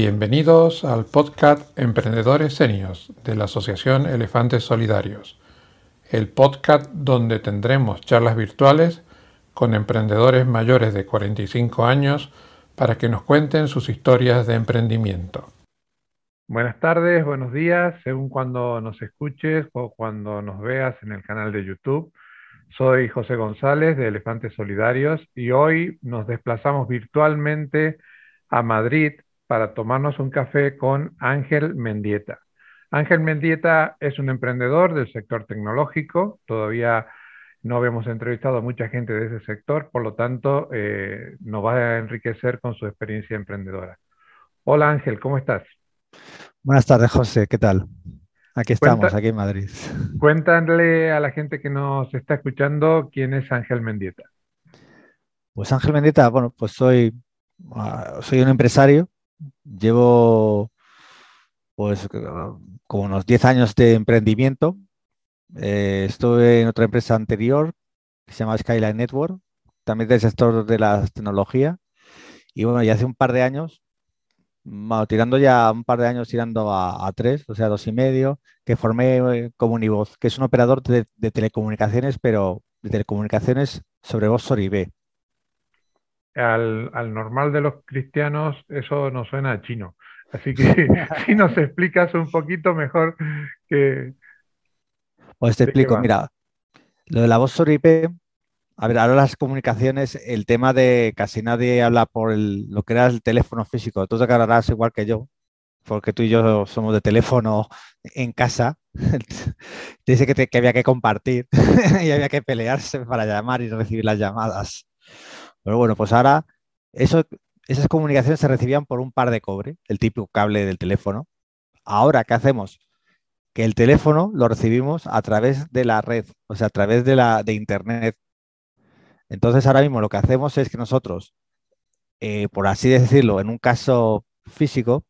Bienvenidos al podcast Emprendedores Senios de la Asociación Elefantes Solidarios, el podcast donde tendremos charlas virtuales con emprendedores mayores de 45 años para que nos cuenten sus historias de emprendimiento. Buenas tardes, buenos días, según cuando nos escuches o cuando nos veas en el canal de YouTube. Soy José González de Elefantes Solidarios y hoy nos desplazamos virtualmente a Madrid para tomarnos un café con Ángel Mendieta. Ángel Mendieta es un emprendedor del sector tecnológico, todavía no habíamos entrevistado a mucha gente de ese sector, por lo tanto eh, nos va a enriquecer con su experiencia emprendedora. Hola Ángel, ¿cómo estás? Buenas tardes José, ¿qué tal? Aquí estamos, aquí en Madrid. Cuéntale a la gente que nos está escuchando quién es Ángel Mendieta. Pues Ángel Mendieta, bueno, pues soy, ah, soy un empresario Llevo pues como unos 10 años de emprendimiento. Eh, estuve en otra empresa anterior que se llama Skyline Network, también del sector de la tecnología. Y bueno, ya hace un par de años, tirando ya un par de años tirando a, tres, o sea, dos y medio, que formé eh, Comunivoz, que es un operador de, telecomunicaciones, pero de telecomunicaciones sobre voz IP al, al, normal de los cristianos eso no suena a chino. Así que si nos explicas un poquito mejor que... Pues te explico, mira, lo de la voz sobre IP, a ver, ahora las comunicaciones, el tema de casi nadie habla por lo que era el teléfono físico. Tú te acordarás igual que yo, porque tú y yo somos de teléfono en casa. Dice que, que había que compartir y había que pelearse para llamar y recibir las llamadas. Pero bueno, pues ahora eso, esas comunicaciones se recibían por un par de cobre, el típico cable del teléfono. Ahora, ¿qué hacemos? Que el teléfono lo recibimos a través de la red, o sea, a través de, la, de Internet. Entonces, ahora mismo lo que hacemos es que nosotros, eh, por así decirlo, en un caso físico,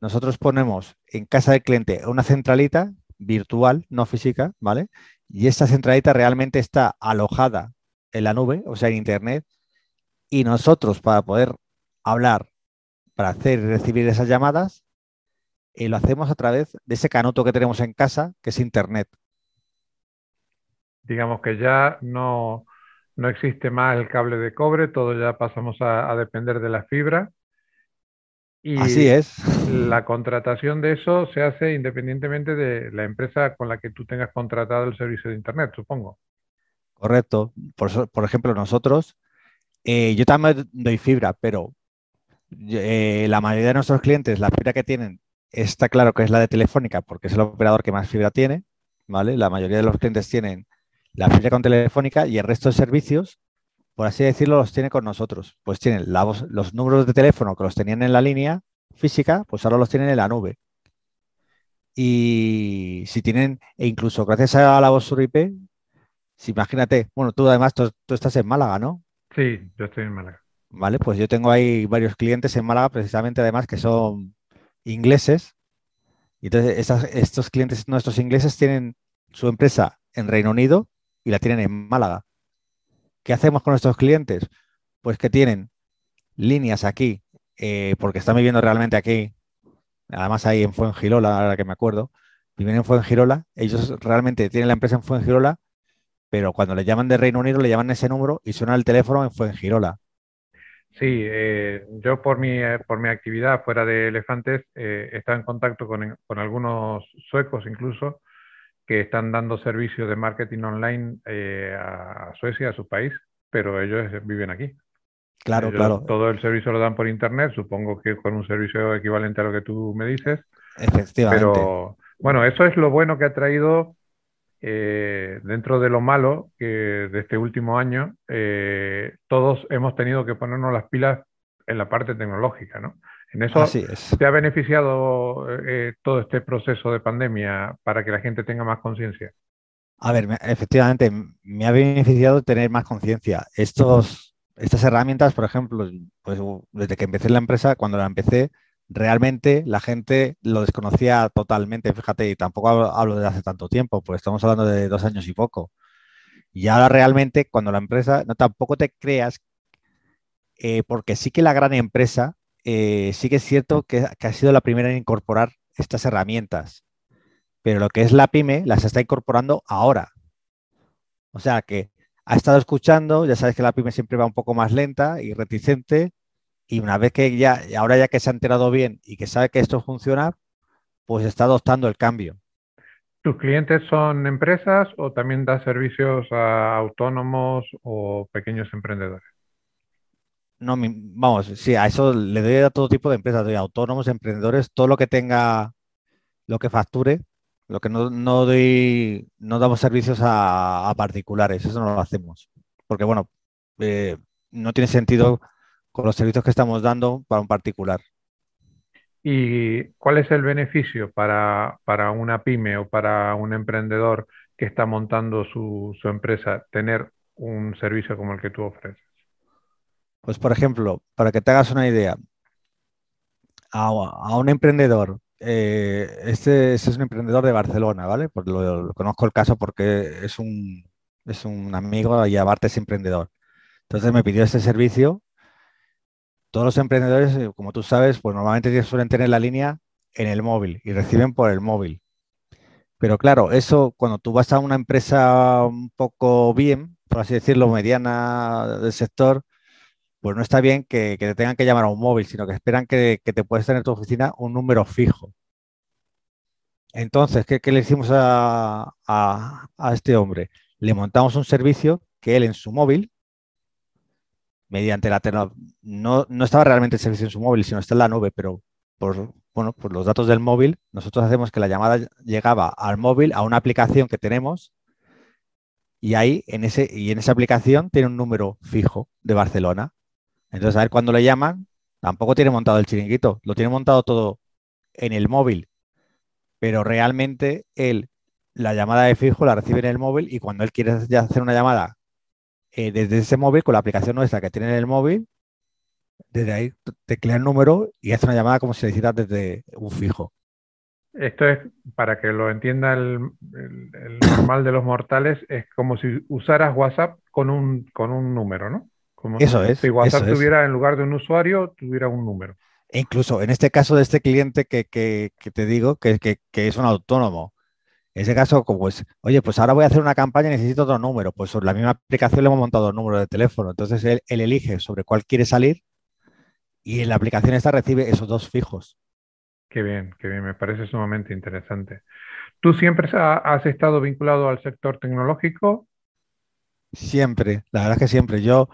nosotros ponemos en casa del cliente una centralita virtual, no física, ¿vale? Y esta centralita realmente está alojada en la nube, o sea, en Internet, y nosotros para poder hablar, para hacer y recibir esas llamadas, eh, lo hacemos a través de ese canuto que tenemos en casa, que es Internet. Digamos que ya no, no existe más el cable de cobre, todo ya pasamos a, depender de la fibra. Y Así es. La contratación de eso se hace independientemente de la empresa con la que tú tengas contratado el servicio de Internet, supongo. Correcto. Por, ejemplo, nosotros, eh, yo también doy fibra, pero eh, la mayoría de nuestros clientes, la fibra que tienen, está claro que es la de Telefónica, porque es el operador que más fibra tiene, ¿vale? La mayoría de los clientes tienen la fibra con Telefónica y el resto de servicios, por así decirlo, los tiene con nosotros. Pues tienen los números de teléfono que los tenían en la línea física, pues ahora los tienen en la nube. Y si tienen, e incluso gracias a la voz sur IP, si imagínate, bueno, tú además tú, estás en Málaga, ¿no? Sí, yo estoy en Málaga. Vale, pues yo tengo ahí varios clientes en Málaga, precisamente además que son ingleses. Y entonces estos clientes nuestros ingleses tienen su empresa en Reino Unido y la tienen en Málaga. ¿Qué hacemos con nuestros clientes? Pues que tienen líneas aquí, eh, porque están viviendo realmente aquí, además ahí en Fuengirola, ahora que me acuerdo, viven en Fuengirola, ellos realmente tienen la empresa en Fuengirola pero cuando le llaman de Reino Unido le llaman ese número y suena el teléfono en Fuengirola. Sí, eh, yo por mi, eh, por mi actividad fuera de elefantes eh, he estado en contacto con, algunos suecos incluso que están dando servicios de marketing online a Suecia, a su país, pero ellos viven aquí. Claro, claro. Todo el servicio lo dan por internet, supongo que con un servicio equivalente a lo que tú me dices. Efectivamente. Pero bueno, eso es lo bueno que ha traído eh, dentro de lo malo que de este último año, eh, todos hemos tenido que ponernos las pilas en la parte tecnológica, ¿no? En eso ¿te ha beneficiado eh, todo este proceso de pandemia para que la gente tenga más conciencia? A ver, efectivamente, me ha beneficiado tener más conciencia. Estos, estas herramientas, por ejemplo, pues desde que empecé la empresa, cuando la empecé, realmente la gente lo desconocía totalmente, fíjate, y tampoco hablo, de hace tanto tiempo, pues estamos hablando de dos años y poco. Y ahora realmente cuando la empresa, no tampoco te creas, eh, porque sí que la gran empresa eh, sí que es cierto que, ha sido la primera en incorporar estas herramientas, pero lo que es la pyme las está incorporando ahora. O sea que ha estado escuchando, ya sabes que la pyme siempre va un poco más lenta y reticente, y una vez que ya, ahora ya que se ha enterado bien y que sabe que esto funciona, pues está adoptando el cambio. ¿Tus clientes son empresas o también das servicios a autónomos o pequeños emprendedores? No, vamos, sí, a eso le doy a todo tipo de empresas, doy a autónomos, emprendedores, todo lo que tenga, lo que facture, lo que no, doy, no damos servicios a, particulares, eso no lo hacemos. Porque, bueno, eh, no tiene sentido con los servicios que estamos dando para un particular. ¿Y cuál es el beneficio para, una pyme o para un emprendedor que está montando su, empresa tener un servicio como el que tú ofreces? Pues, por ejemplo, para que te hagas una idea, a, un emprendedor, eh, este, este, es un emprendedor de Barcelona, ¿vale? Pues lo, conozco el caso porque es un, es un amigo y aparte es emprendedor. Entonces me pidió este servicio todos los emprendedores, eh, como tú sabes, pues normalmente suelen tener la línea en el móvil y reciben por el móvil. Pero claro, eso cuando tú vas a una empresa un poco bien, por así decirlo, mediana del sector, pues no está bien que, te tengan que llamar a un móvil, sino que esperan que, te puedes tener en tu oficina un número fijo. Entonces, ¿qué, le hicimos a, a este hombre? Le montamos un servicio que él en su móvil mediante la no, no estaba realmente el servicio en su móvil, sino está en la nube, pero por, bueno, por los datos del móvil, nosotros hacemos que la llamada llegaba al móvil, a una aplicación que tenemos, y ahí en, ese, y en esa aplicación tiene un número fijo de Barcelona. Entonces, a ver cuando le llaman, tampoco tiene montado el chiringuito, lo tiene montado todo en el móvil, pero realmente él la llamada de fijo la recibe en el móvil y cuando él quiere hacer una llamada eh, desde ese móvil, con la aplicación nuestra que tiene en el móvil, desde ahí teclea el número y hace una llamada como si le hiciera desde un fijo. Esto es, para que lo entienda el, normal de los mortales, es como si usaras WhatsApp con un, con un número, ¿no? Como eso es. Si WhatsApp tuviera, en lugar de un usuario, tuviera un número. E incluso en este caso de este cliente que, te digo, que, que, es un autónomo, en ese caso, como pues, oye, pues ahora voy a hacer una campaña y necesito otro número. Pues sobre la misma aplicación le hemos montado el número de teléfono. Entonces él, elige sobre cuál quiere salir y en la aplicación esta recibe esos dos fijos. Qué bien, qué bien, me parece sumamente interesante. ¿Tú siempre has estado vinculado al sector tecnológico? Siempre, la verdad es que siempre. Yo,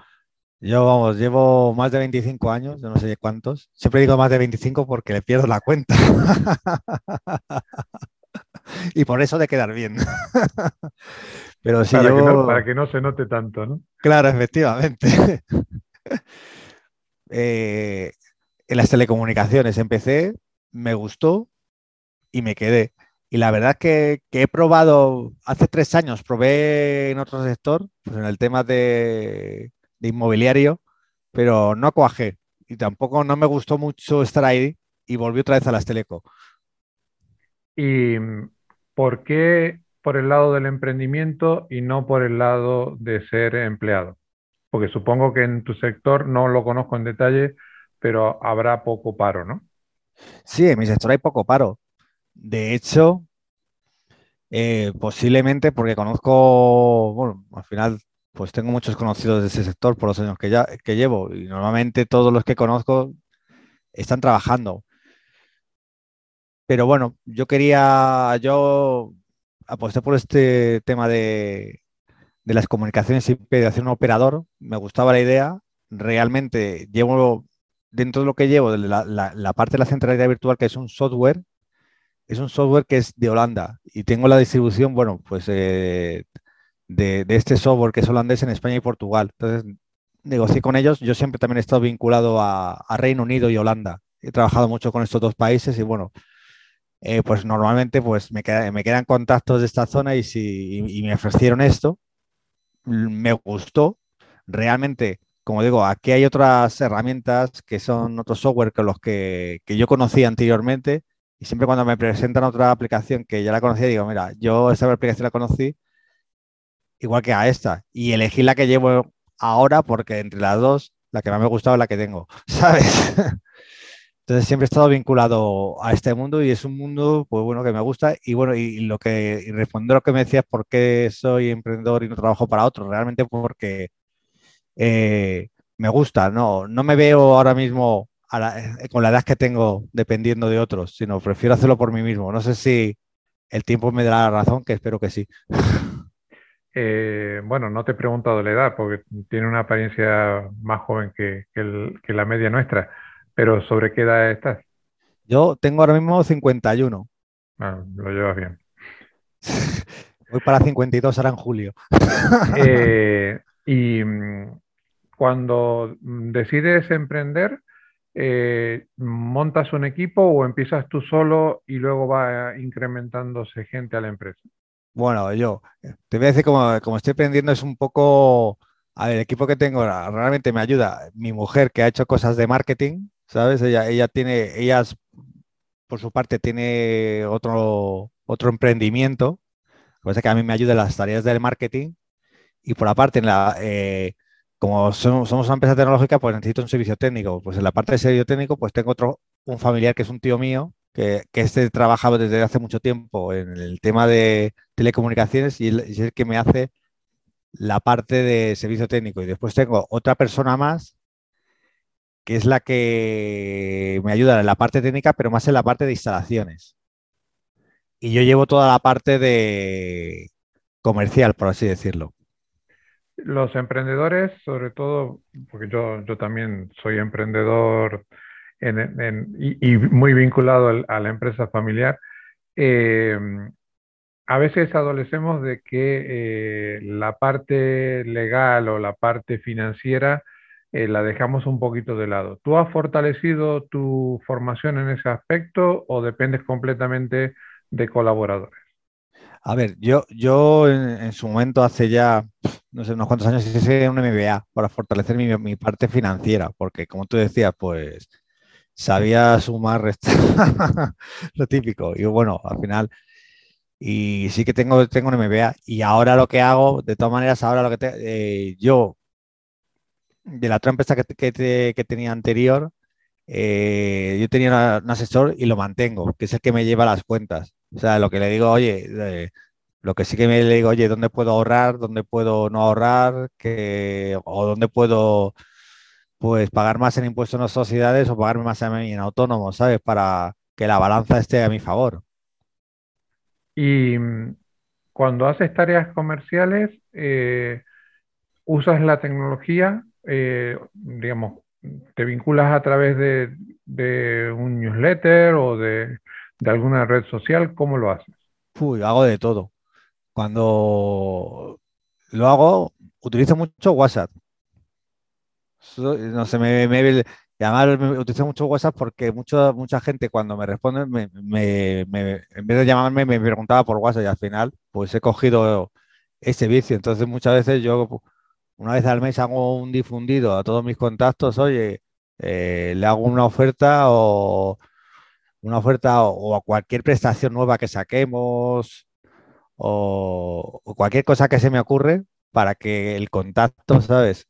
yo, vamos, llevo más de 25 años, yo no sé cuántos. Siempre digo más de 25 porque le pierdo la cuenta. y por eso de quedar bien. Pero si para, yo... que no, para que no se note tanto, ¿no? Claro, efectivamente. Eh, en las telecomunicaciones empecé, me gustó y me quedé. Y la verdad es que, he probado, hace tres años probé en otro sector, pues en el tema de, de inmobiliario, pero no cuajé. Y tampoco no me gustó mucho estar ahí y volví otra vez a las teleco. Y ¿por qué por el lado del emprendimiento y no por el lado de ser empleado? Porque supongo que en tu sector no lo conozco en detalle, pero habrá poco paro, ¿no? Sí, en mi sector hay poco paro. De hecho, eh, posiblemente porque conozco, bueno, al final, pues tengo muchos conocidos de ese sector por los años que, ya, que llevo y normalmente todos los que conozco están trabajando. Pero bueno, yo quería, yo aposté por este tema de, las comunicaciones y de hacer un operador. Me gustaba la idea. Realmente llevo, dentro de lo que llevo, la, la, parte de la centralidad virtual, que es un software, es un software que es de Holanda y tengo la distribución, bueno, pues eh, de, este software que es holandés en España y Portugal. Entonces, negocié con ellos. Yo siempre también he estado vinculado a, a Reino Unido y Holanda. He trabajado mucho con estos dos países y bueno, eh, pues normalmente pues me, me, quedan contactos de esta zona y, si, me ofrecieron esto, me gustó. Realmente, como digo, aquí hay otras herramientas que son otros software que los que, yo conocía anteriormente y siempre cuando me presentan otra aplicación que ya la conocía, digo, mira, yo esta aplicación la conocí igual que a esta y elegí la que llevo ahora porque entre las dos, la que más me gustaba es la que tengo, ¿sabes? Entonces siempre he estado vinculado a este mundo y es un mundo, pues bueno, que me gusta. Y bueno, y, lo que y respondo a lo que me decías, ¿por qué soy emprendedor y no trabajo para otros? Realmente porque eh, me gusta, no, no me veo ahora mismo eh, con la edad que tengo dependiendo de otros, sino prefiero hacerlo por mí mismo. No sé si el tiempo me dará la razón, que espero que sí. Eh, bueno, no te he preguntado la edad, porque tiene una apariencia más joven que, la media nuestra, pero ¿sobre qué edad estás? Yo tengo ahora mismo 51. Ah, lo llevas bien. Voy para 52 ahora en julio. Eh, y mm, cuando decides emprender, eh, ¿montas un equipo o empiezas tú solo y luego va incrementándose gente a la empresa? Bueno, yo te voy a decir como, como estoy aprendiendo es un poco, a ver, el equipo que tengo realmente me ayuda. Mi mujer que ha hecho cosas de marketing, ¿sabes? Ella, ella tiene, ella por su parte tiene otro, otro emprendimiento, cosa que a mí me ayuda en las tareas del marketing y por aparte en la, eh, como somos, una empresa tecnológica, pues necesito un servicio técnico. Pues en la parte de servicio técnico, pues tengo otro, un familiar que es un tío mío, que, que este trabajaba desde hace mucho tiempo en el tema de telecomunicaciones y, es el que me hace la parte de servicio técnico. Y después tengo otra persona más, que es la que me ayuda en la parte técnica, pero más en la parte de instalaciones. Y yo llevo toda la parte de comercial, por así decirlo. Los emprendedores, sobre todo, porque yo, yo también soy emprendedor y, muy vinculado a la empresa familiar, eh, a veces adolecemos de que eh, la parte legal o la parte financiera eh, la dejamos un poquito de lado. ¿Tú has fortalecido tu formación en ese aspecto o dependes completamente de colaboradores? A ver, yo, yo en, su momento, hace ya, no sé, unos cuantos años, hice un MBA para fortalecer mi, parte financiera, porque como tú decías, pues sabía sumar, restar, lo típico. Y bueno, al final, y sí que tengo, tengo un MBA. Y ahora lo que hago, de todas maneras, ahora lo que te, eh, yo, de la otra empresa que, que, tenía anterior, eh, yo tenía un asesor y lo mantengo, que es el que me lleva las cuentas. O sea, lo que le digo, oye, lo que sí que me le digo, oye, ¿dónde puedo ahorrar? ¿Dónde puedo no ahorrar? ¿O dónde puedo pues pagar más en impuestos en las sociedades o pagarme más a mí en autónomo, ¿sabes? Para que la balanza esté a mi favor. Y mm, cuando haces tareas comerciales, eh, usas la tecnología, eh, digamos, te vinculas a través de un newsletter o de alguna red social, ¿cómo lo haces? Uy, hago de todo. Cuando lo hago, utilizo mucho WhatsApp. No sé, me, me, llamar, utilizo mucho WhatsApp porque mucho, mucha gente cuando me responde, me, en vez de llamarme, me preguntaba por WhatsApp y al final, pues he cogido ese vicio. Entonces, muchas veces yo, una vez al mes, hago un difundido a todos mis contactos, oye, eh, le hago una oferta o una oferta o, a cualquier prestación nueva que saquemos o, cualquier cosa que se me ocurre para que el contacto, ¿sabes?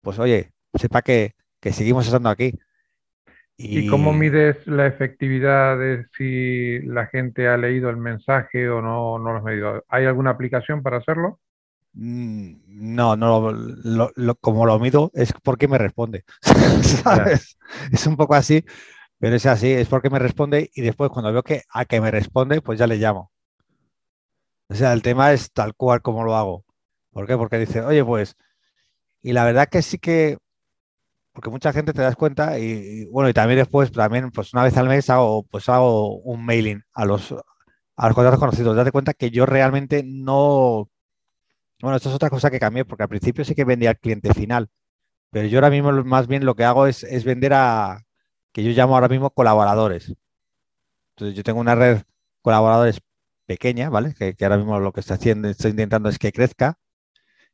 Pues oye, sepa que, seguimos estando aquí. Y... cómo mides la efectividad de si la gente ha leído el mensaje o no, no lo has medido? ¿Hay alguna aplicación para hacerlo? Mm, no, no, como lo mido es porque me responde. ¿Sabes? Es un poco así, pero es así, es porque me responde y después cuando veo que a que me responde, pues ya le llamo. O sea, el tema es tal cual como lo hago. ¿Por qué? Porque dice, oye, pues, y la verdad que sí que, porque mucha gente te das cuenta y, bueno, y también después, también, pues una vez al mes hago, pues hago un mailing a los, a los conocidos. Date cuenta que yo realmente no, bueno, esto es otra cosa que cambié, porque al principio sí que vendía al cliente final, pero yo ahora mismo más bien lo que hago es, vender a, que yo llamo ahora mismo colaboradores. Entonces yo tengo una red colaboradores pequeña, ¿vale? Que, ahora mismo lo que estoy haciendo, estoy intentando es que crezca.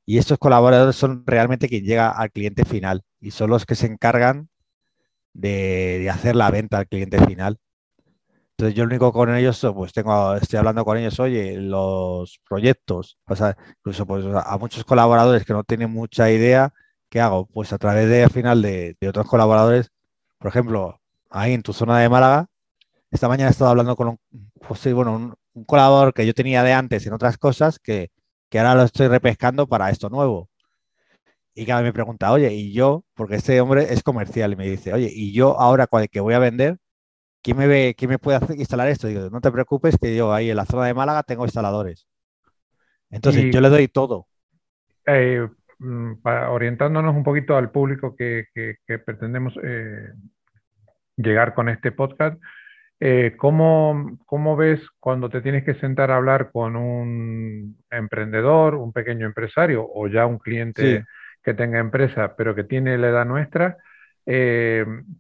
Y estos colaboradores son realmente quien llega al cliente final y son los que se encargan de, hacer la venta al cliente final. Yo lo único con ellos, pues tengo, estoy hablando con ellos, oye, los proyectos, o sea, incluso pues a muchos colaboradores que no tienen mucha idea, ¿qué hago? Pues a través de al final de otros colaboradores por ejemplo, ahí en tu zona de Málaga. Esta mañana he estado hablando con un, bueno, un, colaborador que yo tenía de antes en otras cosas que, que ahora lo estoy repescando para esto nuevo. Y cada vez me pregunta, oye, y yo, porque este hombre es comercial y me dice, oye, y yo ahora que voy a vender, ¿quién me, ve, quién me puede hacer, instalar esto? Digo, no te preocupes, que yo ahí en la zona de Málaga tengo instaladores. Entonces yo le doy todo. Eh, mm, orientándonos un poquito al público que, pretendemos eh, llegar con este podcast, eh, ¿cómo, ¿cómo, ves cuando te tienes que sentar a hablar con un emprendedor, un pequeño empresario o ya un cliente que tenga empresa pero que tiene la edad nuestra?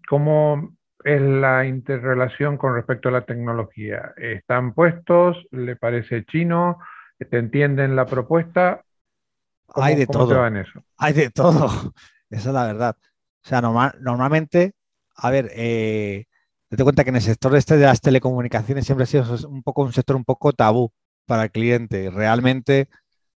¿Cómo es la interrelación con respecto a la tecnología? ¿Están puestos? ¿Le parece chino? ¿Te entienden la propuesta? Hay de todo. Hay de todo. Esa es la verdad. O sea, normalmente, a ver, eh, te cuenta que en el sector este de las telecomunicaciones siempre ha sido un poco un sector un poco tabú para el cliente. Realmente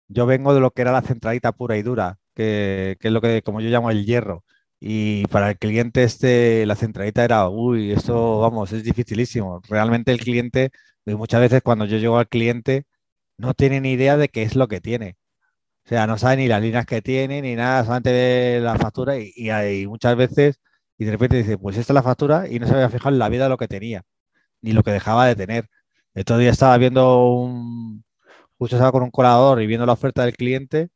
yo vengo de lo que era la centralita pura y dura, que, que es lo que como yo llamo el hierro. Y para el cliente este, la centralita era, uy, esto, vamos, es dificilísimo. Realmente el cliente, muchas veces cuando yo llego al cliente, no tiene ni idea de qué es lo que tiene. O sea, no sabe ni las líneas que tiene, ni nada, solamente ve la factura y, hay muchas veces, y de repente dice, pues esta es la factura y no se había fijado en la vida lo que tenía, ni lo que dejaba de tener. El otro día estaba viendo un, justo estaba con un colador y viendo la oferta del cliente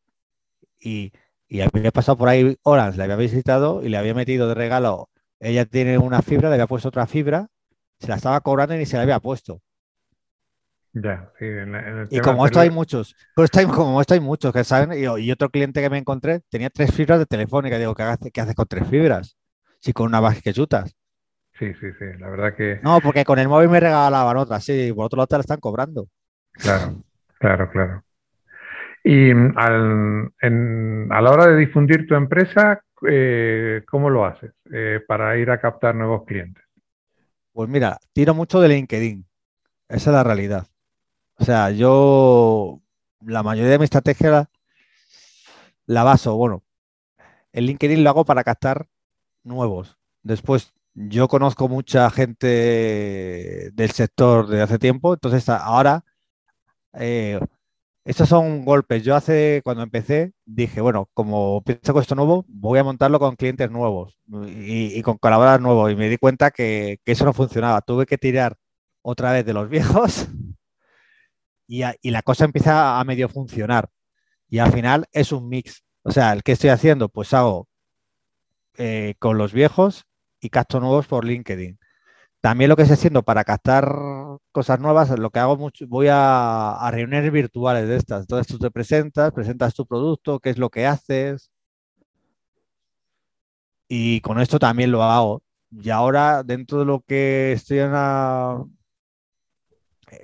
y, y había pasado por ahí horas, le había visitado y le había metido de regalo, ella tiene una fibra, le había puesto otra fibra, se la estaba cobrando y ni se la había puesto y como esto hay muchos, pues como esto hay muchos que saben, y, otro cliente que me encontré tenía tres fibras de telefónica. Digo, ¿qué haces, qué con tres fibras? Si con una base que chutas. Sí, sí, sí, la verdad que. No, porque con el móvil me regalaban otras, sí, por otro lado te la están cobrando. Claro, claro, claro. Y mm, a la hora de difundir tu empresa, eh, ¿cómo lo haces eh, para ir a captar nuevos clientes? Pues mira, tiro mucho de LinkedIn. Esa es la realidad. O sea, yo la mayoría de mi estrategia la, baso, bueno, el LinkedIn lo hago para captar nuevos. Después, yo conozco mucha gente del sector de hace tiempo, entonces ahora, eh, estos son golpes. Yo hace, cuando empecé, dije, bueno, como pienso con esto nuevo, voy a montarlo con clientes nuevos y, con colaboradores nuevos. Y me di cuenta que, eso no funcionaba. Tuve que tirar otra vez de los viejos y, la cosa empieza a medio funcionar. Y al final es un mix. O sea, el que estoy haciendo, pues hago eh, con los viejos y capto nuevos por LinkedIn. También lo que estoy haciendo para captar cosas nuevas, lo que hago mucho, voy a, a reuniones virtuales de estas. Entonces tú te presentas, presentas tu producto, qué es lo que haces. Y con esto también lo hago. Y ahora, dentro de lo que estoy en,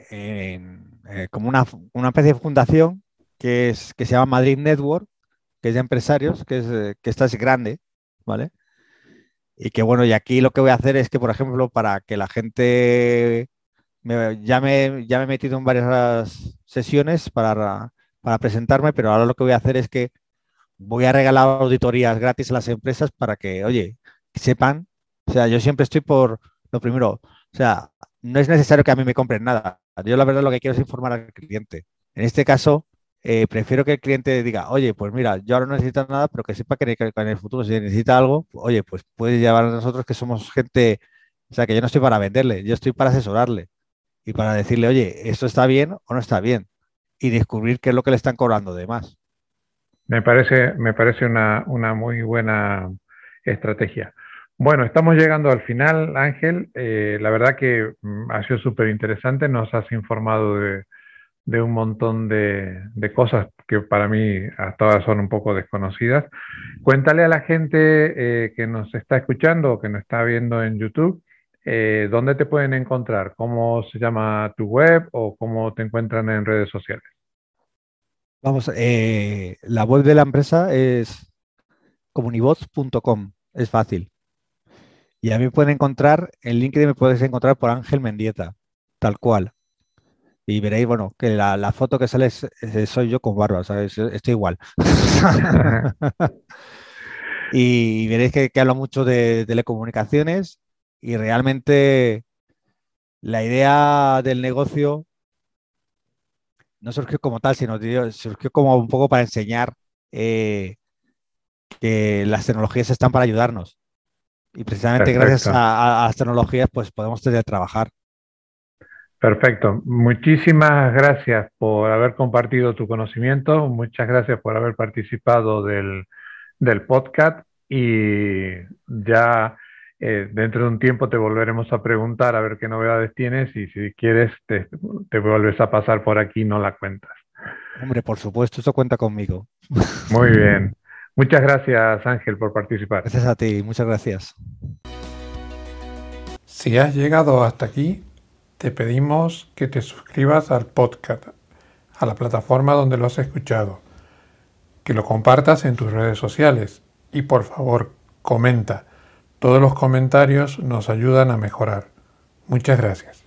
en, eh, como una, especie de fundación que, es, que se llama Madrid Network, que es de empresarios, que, es, eh, que esta es grande, ¿vale? Y que bueno, y aquí lo que voy a hacer es que, por ejemplo, para que la gente ya, me, ya me he metido en varias sesiones para, para presentarme, pero ahora lo que voy a hacer es que voy a regalar auditorías gratis a las empresas para que, oye, sepan, o sea, yo siempre estoy por lo primero, o sea, no es necesario que a mí me compren nada. Yo la verdad lo que quiero es informar al cliente. En este caso, eh, prefiero que el cliente diga, oye, pues mira, yo ahora no necesito nada, pero que sepa que en el futuro si necesita algo, oye, pues puede llevar a nosotros que somos gente, o sea, que yo no estoy para venderle, yo estoy para asesorarle y para decirle, oye, esto está bien o no está bien y descubrir qué es lo que le están cobrando de más. Me parece, me parece una, una muy buena estrategia. Bueno, estamos llegando al final, Ángel. Eh, la verdad que mm, ha sido súper interesante. Nos has informado de, un montón de, cosas que para mí hasta ahora son un poco desconocidas. Cuéntale a la gente eh, que nos está escuchando o que nos está viendo en YouTube, eh, ¿dónde te pueden encontrar? ¿Cómo se llama tu web o cómo te encuentran en redes sociales? Vamos, la web de la empresa es comunivoz.com. Es fácil. Y a mí me pueden encontrar, en LinkedIn me puedes encontrar por Ángel Mendieta, tal cual. Y veréis, bueno, que la, foto que sale soy yo con barba, ¿sabes? Estoy igual. y veréis que, hablo mucho de telecomunicaciones Y realmente la idea del negocio no surgió como tal, sino surgió como un poco para enseñar eh, que las tecnologías están para ayudarnos. Y precisamente gracias a, las tecnologías, pues podemos trabajar. Perfecto. Muchísimas gracias por haber compartido tu conocimiento. Muchas gracias por haber participado del, podcast. Y ya eh, dentro de un tiempo te volveremos a preguntar a ver qué novedades tienes y si quieres te, te vuelves a pasar por aquí y no la cuentas. Hombre, por supuesto, eso cuenta conmigo. Muy bien. Muchas gracias, Ángel, por participar. Gracias a ti, muchas gracias. Si has llegado hasta aquí, te pedimos que te suscribas al podcast, a la plataforma donde lo has escuchado, que lo compartas en tus redes sociales y por favor, comenta. Todos los comentarios nos ayudan a mejorar. Muchas gracias.